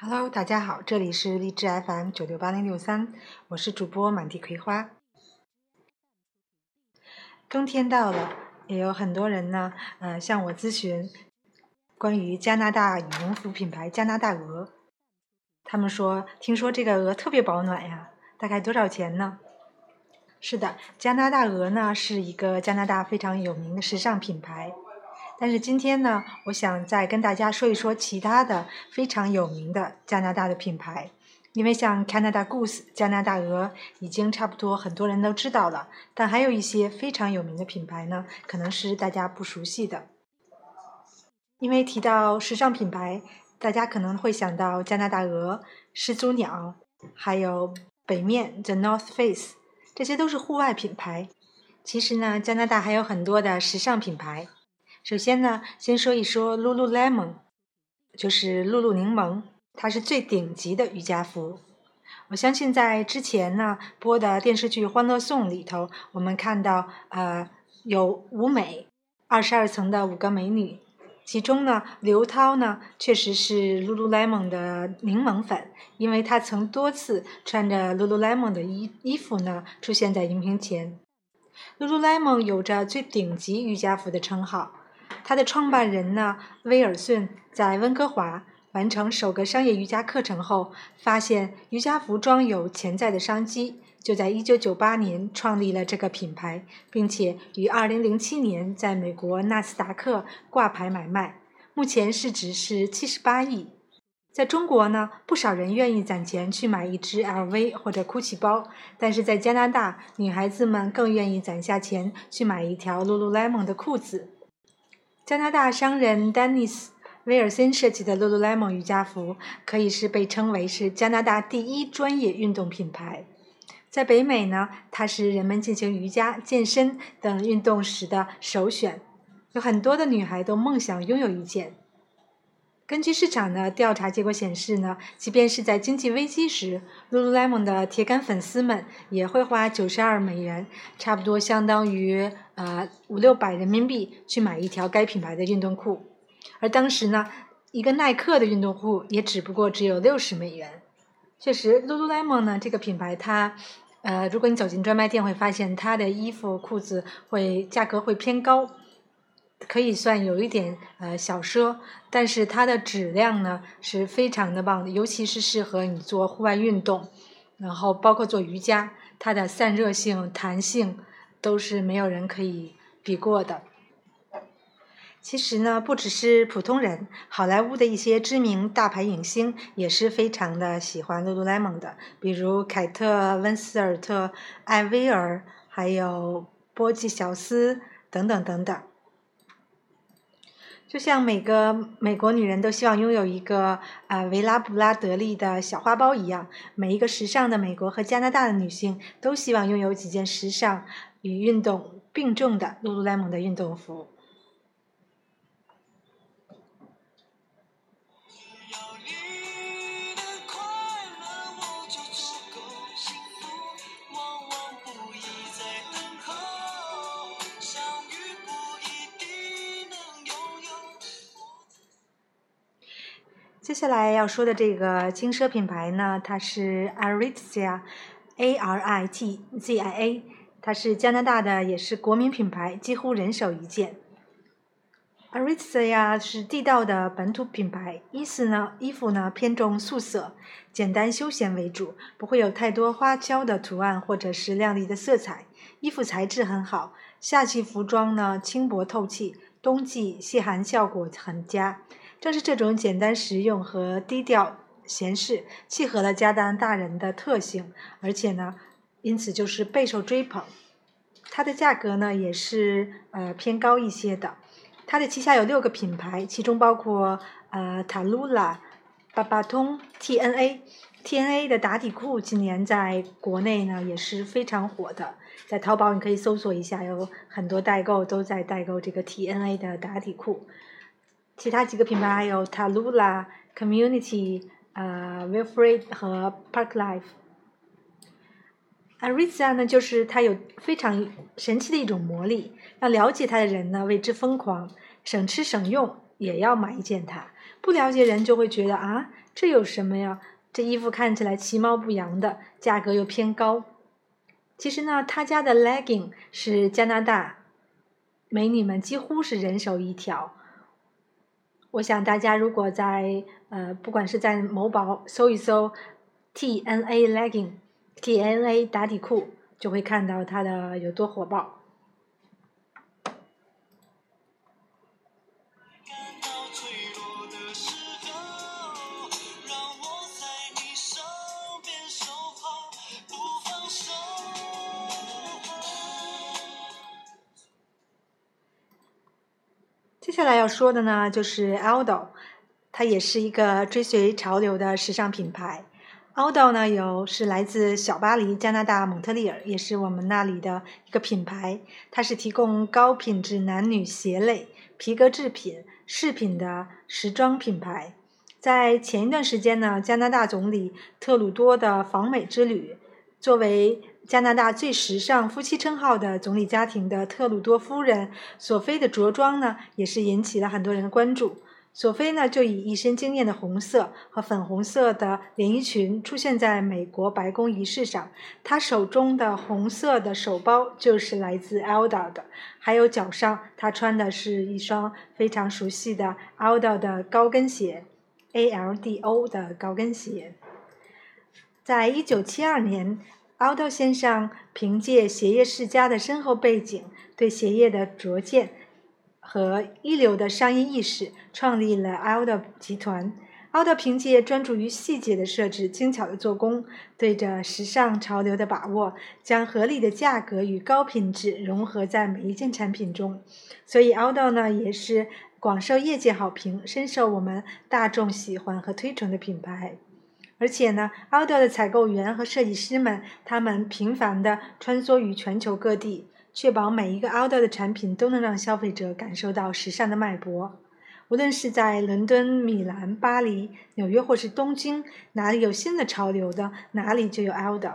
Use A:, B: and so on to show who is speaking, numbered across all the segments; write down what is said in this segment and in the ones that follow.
A: Hello，大家好，这里是荔枝 FM 九六八零六三，我是主播满地葵花。冬天到了，也有很多人呢，呃，向我咨询关于加拿大羽绒服品牌加拿大鹅。他们说，听说这个鹅特别保暖呀，大概多少钱呢？是的，加拿大鹅呢是一个加拿大非常有名的时尚品牌。但是今天呢，我想再跟大家说一说其他的非常有名的加拿大的品牌，因为像 Canada Goose 加拿大鹅已经差不多很多人都知道了，但还有一些非常有名的品牌呢，可能是大家不熟悉的。因为提到时尚品牌，大家可能会想到加拿大鹅、始祖鸟，还有北面 The North Face，这些都是户外品牌。其实呢，加拿大还有很多的时尚品牌。首先呢，先说一说 Lululemon，就是露露柠檬，它是最顶级的瑜伽服。我相信在之前呢播的电视剧《欢乐颂》里头，我们看到呃有舞美二十二层的五个美女，其中呢刘涛呢确实是 Lululemon 的柠檬粉，因为她曾多次穿着 Lululemon 的衣衣服呢出现在荧屏前。Lululemon 有着最顶级瑜伽服的称号。它的创办人呢，威尔逊在温哥华完成首个商业瑜伽课程后，发现瑜伽服装有潜在的商机，就在1998年创立了这个品牌，并且于2007年在美国纳斯达克挂牌买卖，目前市值是78亿。在中国呢，不少人愿意攒钱去买一只 LV 或者 GUCCI 包，但是在加拿大，女孩子们更愿意攒下钱去买一条 Lululemon 的裤子。加拿大商人丹尼斯·威尔森设计的 Lululemon 瑜伽服，可以是被称为是加拿大第一专业运动品牌。在北美呢，它是人们进行瑜伽、健身等运动时的首选，有很多的女孩都梦想拥有一件。根据市场的调查结果显示呢，即便是在经济危机时，Lululemon 的铁杆粉丝们也会花九十二美元，差不多相当于呃五六百人民币去买一条该品牌的运动裤。而当时呢，一个耐克的运动裤也只不过只有六十美元。确实，Lululemon 呢这个品牌，它呃，如果你走进专卖店，会发现它的衣服、裤子会价格会偏高。可以算有一点呃小奢，但是它的质量呢是非常的棒的，尤其是适合你做户外运动，然后包括做瑜伽，它的散热性、弹性都是没有人可以比过的。其实呢，不只是普通人，好莱坞的一些知名大牌影星也是非常的喜欢 Lululemon 的，比如凯特温斯尔特、艾薇儿，还有波吉小斯等等等等。就像每个美国女人都希望拥有一个啊维拉布拉德利的小花包一样，每一个时尚的美国和加拿大的女性都希望拥有几件时尚与运动并重的 lululemon 的运动服。接下来要说的这个轻奢品牌呢，它是 Aritzia，A R I T Z I A，它是加拿大的，也是国民品牌，几乎人手一件。Aritzia 是地道的本土品牌，衣服呢衣服呢偏重素色，简单休闲为主，不会有太多花俏的图案或者是亮丽的色彩。衣服材质很好，夏季服装呢轻薄透气，冬季吸寒效果很佳。正是这种简单实用和低调闲适，契合了加拿大人的特性，而且呢，因此就是备受追捧。它的价格呢也是呃偏高一些的。它的旗下有六个品牌，其中包括呃塔露拉、巴巴通、TNA。TNA 的打底裤今年在国内呢也是非常火的，在淘宝你可以搜索一下，有很多代购都在代购这个 TNA 的打底裤。其他几个品牌还有 Talula、Community、呃 Wilfred 和 Park Life。Ariza 呢，就是它有非常神奇的一种魔力，让了解它的人呢为之疯狂，省吃省用也要买一件它。不了解人就会觉得啊，这有什么呀？这衣服看起来其貌不扬的，价格又偏高。其实呢，他家的 legging 是加拿大美女们几乎是人手一条。我想大家如果在呃，不管是在某宝搜一搜 T N A legging T N A 打底裤，就会看到它的有多火爆。来要说的呢，就是 Aldo，它也是一个追随潮流的时尚品牌。Aldo 呢，有是来自小巴黎，加拿大蒙特利尔，也是我们那里的一个品牌。它是提供高品质男女鞋类、皮革制品、饰品的时装品牌。在前一段时间呢，加拿大总理特鲁多的访美之旅，作为加拿大最时尚夫妻称号的总理家庭的特鲁多夫人索菲的着装呢，也是引起了很多人的关注。索菲呢，就以一身惊艳的红色和粉红色的连衣裙出现在美国白宫仪式上。她手中的红色的手包就是来自 Aldo 的，还有脚上她穿的是一双非常熟悉的 Aldo 的高跟鞋，ALDO 的高跟鞋。在一九七二年。Aldo 先生凭借鞋业世家的深厚背景，对鞋业的拙见和一流的商业意识，创立了 Aldo 集团。Aldo 凭借专注于细节的设置、精巧的做工，对着时尚潮流的把握，将合理的价格与高品质融合在每一件产品中。所以，Aldo 呢也是广受业界好评、深受我们大众喜欢和推崇的品牌。而且呢，Aldo 的采购员和设计师们，他们频繁地穿梭于全球各地，确保每一个 Aldo 的产品都能让消费者感受到时尚的脉搏。无论是在伦敦、米兰、巴黎、纽约或是东京，哪里有新的潮流的，哪里就有 Aldo。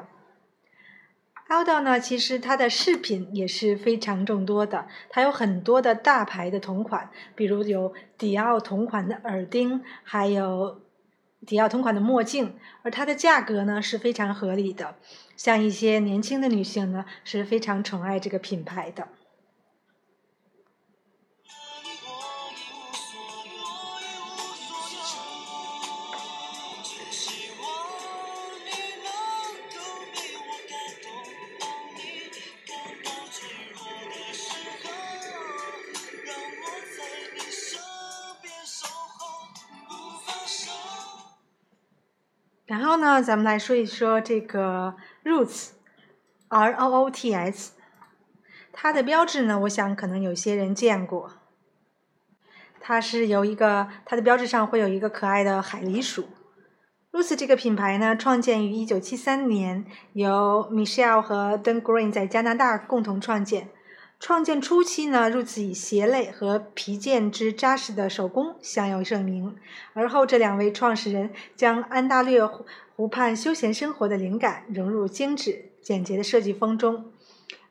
A: Aldo 呢，其实它的饰品也是非常众多的，它有很多的大牌的同款，比如有迪奥同款的耳钉，还有。迪奥同款的墨镜，而它的价格呢是非常合理的，像一些年轻的女性呢是非常宠爱这个品牌的。然后呢，咱们来说一说这个 Roots，R O O T S，它的标志呢，我想可能有些人见过。它是由一个，它的标志上会有一个可爱的海狸鼠。Roots 这个品牌呢，创建于1973年，由 Michelle 和 Dan Green 在加拿大共同创建。创建初期呢，Roots 以鞋类和皮件之扎实的手工享有盛名。而后，这两位创始人将安大略湖畔休闲生活的灵感融入精致简洁的设计风中，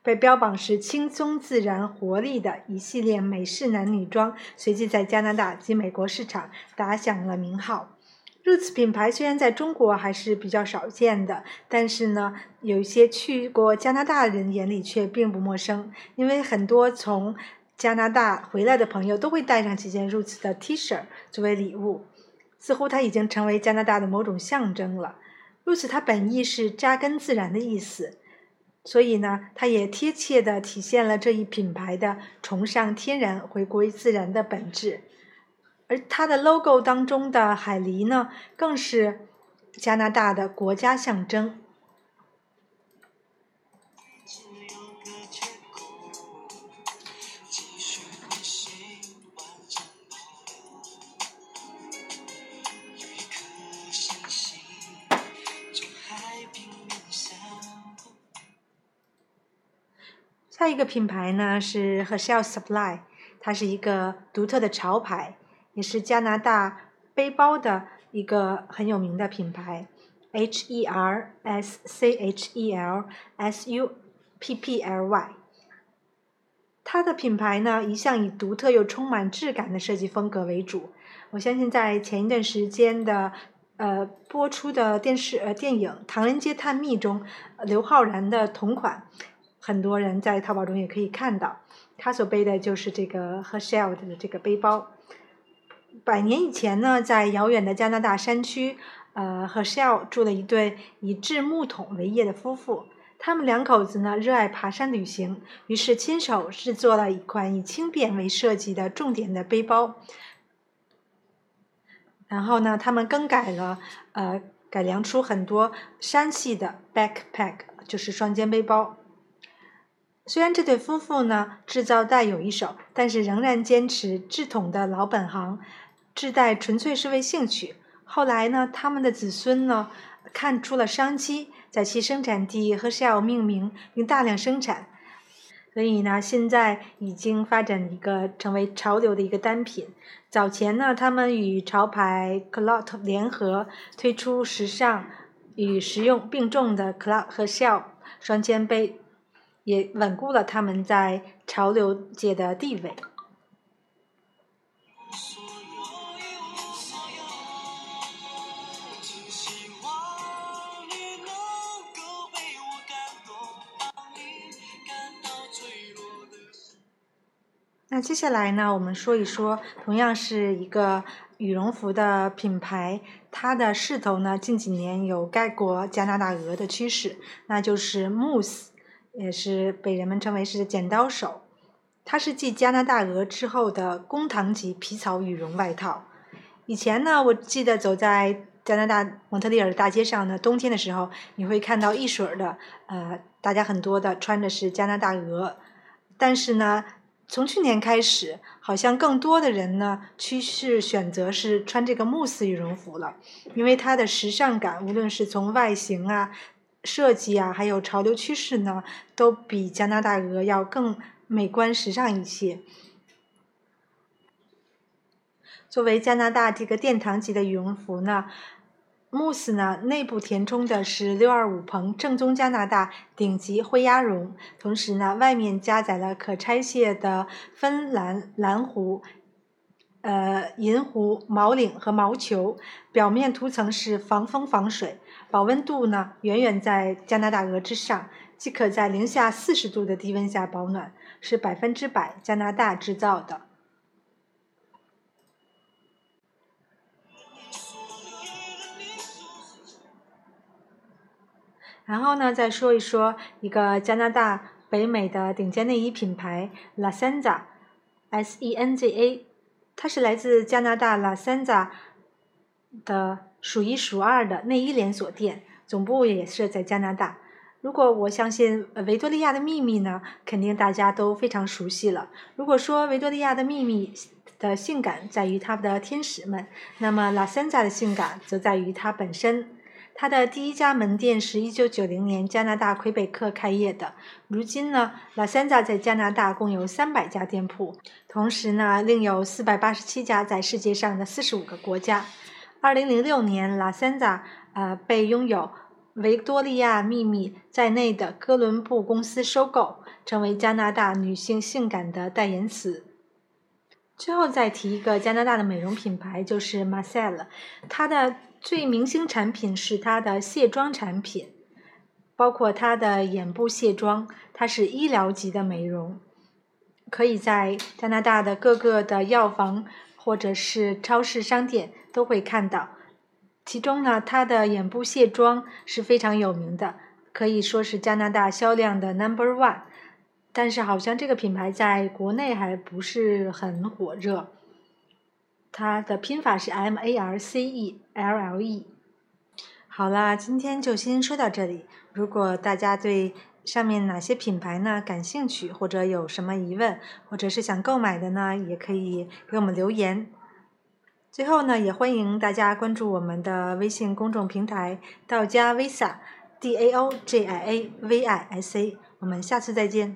A: 被标榜是轻松自然、活力的一系列美式男女装，随即在加拿大及美国市场打响了名号。Roots 品牌虽然在中国还是比较少见的，但是呢，有一些去过加拿大的人眼里却并不陌生，因为很多从加拿大回来的朋友都会带上几件 Roots 的 T 恤作为礼物，似乎它已经成为加拿大的某种象征了。Roots 它本意是扎根自然的意思，所以呢，它也贴切地体现了这一品牌的崇尚天然、回归自然的本质。而它的 logo 当中的海狸呢，更是加拿大的国家象征。下一个品牌呢是 Hershel Supply，它是一个独特的潮牌。也是加拿大背包的一个很有名的品牌，H E R S C H E L S U P P L Y。它的品牌呢，一向以独特又充满质感的设计风格为主。我相信在前一段时间的呃播出的电视呃电影《唐人街探秘》中，刘昊然的同款，很多人在淘宝中也可以看到。他所背的就是这个 Herschel 的这个背包。百年以前呢，在遥远的加拿大山区，呃，Hershel 住了一对以制木桶为业的夫妇。他们两口子呢，热爱爬山旅行，于是亲手制作了一款以轻便为设计的重点的背包。然后呢，他们更改了，呃，改良出很多山系的 backpack，就是双肩背包。虽然这对夫妇呢制造大有一手，但是仍然坚持制桶的老本行，制带纯粹是为兴趣。后来呢，他们的子孙呢看出了商机，在其生产地和 Shell 命名，并大量生产。所以呢，现在已经发展一个成为潮流的一个单品。早前呢，他们与潮牌 Clot 联合推出时尚与实用并重的 Clot 和 Shell 双肩背。也稳固了他们在潮流界的地位。那接下来呢，我们说一说，同样是一个羽绒服的品牌，它的势头呢，近几年有盖过加拿大鹅的趋势，那就是 Moose。也是被人们称为是剪刀手，它是继加拿大鹅之后的公堂级皮草羽绒外套。以前呢，我记得走在加拿大蒙特利尔大街上呢，冬天的时候，你会看到一水儿的，呃，大家很多的穿的是加拿大鹅。但是呢，从去年开始，好像更多的人呢，趋势选择是穿这个慕斯羽绒服了，因为它的时尚感，无论是从外形啊。设计啊，还有潮流趋势呢，都比加拿大鹅要更美观时尚一些。作为加拿大这个殿堂级的羽绒服呢，慕斯呢内部填充的是六二五蓬正宗加拿大顶级灰鸭绒，同时呢外面加载了可拆卸的芬兰蓝狐。呃，银狐毛领和毛球，表面涂层是防风防水，保温度呢远远在加拿大鹅之上，即可在零下四十度的低温下保暖，是百分之百加拿大制造的。然后呢，再说一说一个加拿大北美的顶尖内衣品牌 La Senza，S E N Z A。它是来自加拿大拉森扎的数一数二的内衣连锁店，总部也设在加拿大。如果我相信维多利亚的秘密呢，肯定大家都非常熟悉了。如果说维多利亚的秘密的性感在于它的天使们，那么 La Senza 的性感则在于它本身。它的第一家门店是一九九零年加拿大魁北克开业的。如今呢，拉森扎在加拿大共有三百家店铺，同时呢，另有四百八十七家在世界上的四十五个国家。二零零六年，拉森扎呃被拥有维多利亚秘密在内的哥伦布公司收购，成为加拿大女性性感的代言词。最后再提一个加拿大的美容品牌，就是 Marcel，它的。最明星产品是它的卸妆产品，包括它的眼部卸妆，它是医疗级的美容，可以在加拿大的各个的药房或者是超市商店都会看到。其中呢，它的眼部卸妆是非常有名的，可以说是加拿大销量的 Number One。但是好像这个品牌在国内还不是很火热。它的拼法是 M A R C E L L E。好啦，今天就先说到这里。如果大家对上面哪些品牌呢感兴趣，或者有什么疑问，或者是想购买的呢，也可以给我们留言。最后呢，也欢迎大家关注我们的微信公众平台“道家 Visa”，D A O J I A V I S A。我们下次再见。